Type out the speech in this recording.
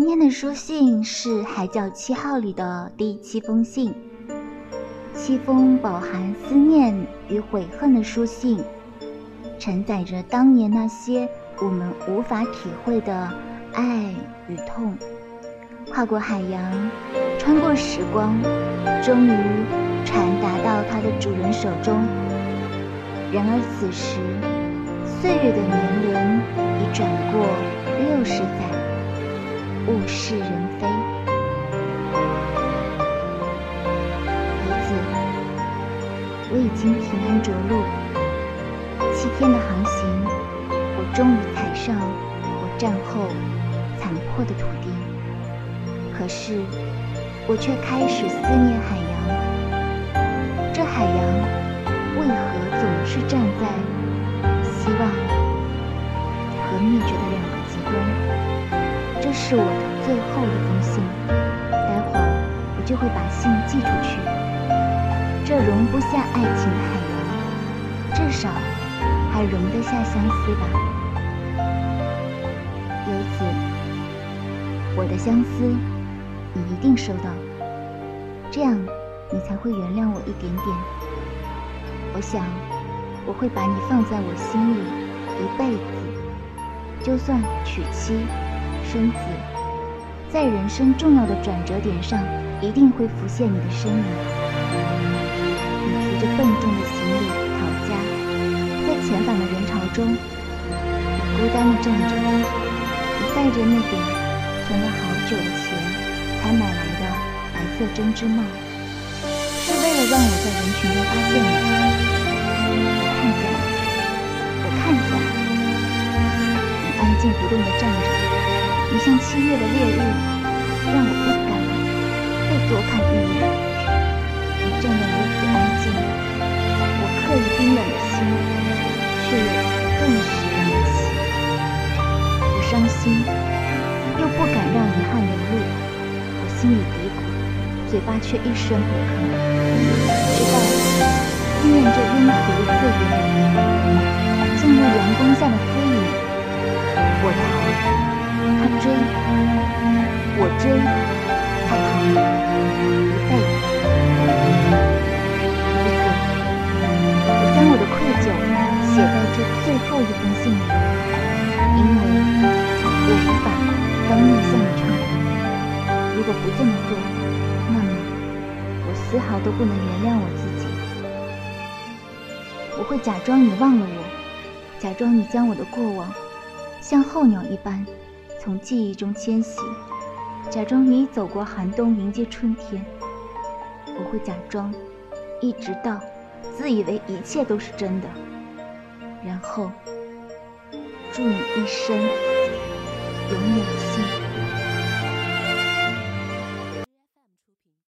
今天的书信是海角七号里的第七封信，七封饱含思念与悔恨的书信，承载着当年那些我们无法体会的爱与痛。跨过海洋，穿过时光，终于传达到它的主人手中。然而此时，岁月的年轮已转过六十载。物是人非，儿子，我已经平安着陆。七天的航行，我终于踩上我战后残破的土地。可是，我却开始思念海洋。这海洋为何总是站在希望和灭绝的两个极端？这是我的最后一封信，待会儿我就会把信寄出去。这容不下爱情的海洋，至少还容得下相思吧。由此，我的相思你一定收到，这样你才会原谅我一点点。我想，我会把你放在我心里一辈子，就算娶妻。生子，在人生重要的转折点上，一定会浮现你的身影。你提着笨重的行李逃家，在遣返的人潮中，你孤单地站着。你戴着那顶存了好久的钱才买来的白色针织帽，是为了让我在人群中发现你。我看见了，我看见了，你安静不动地站着。你像七月的烈日，让我不敢再多看一眼。你站得如此安静，我刻意冰冷的心却又顿时凉起。我伤心，又不敢让遗憾流露。我心里嘀咕，嘴巴却一声不吭。直到当面向你忏悔。如果不这么做，那么我丝毫都不能原谅我自己。我会假装你忘了我，假装你将我的过往像候鸟一般。从记忆中迁徙，假装你走过寒冬，迎接春天。我会假装，一直到自以为一切都是真的，然后祝你一生永远的幸福。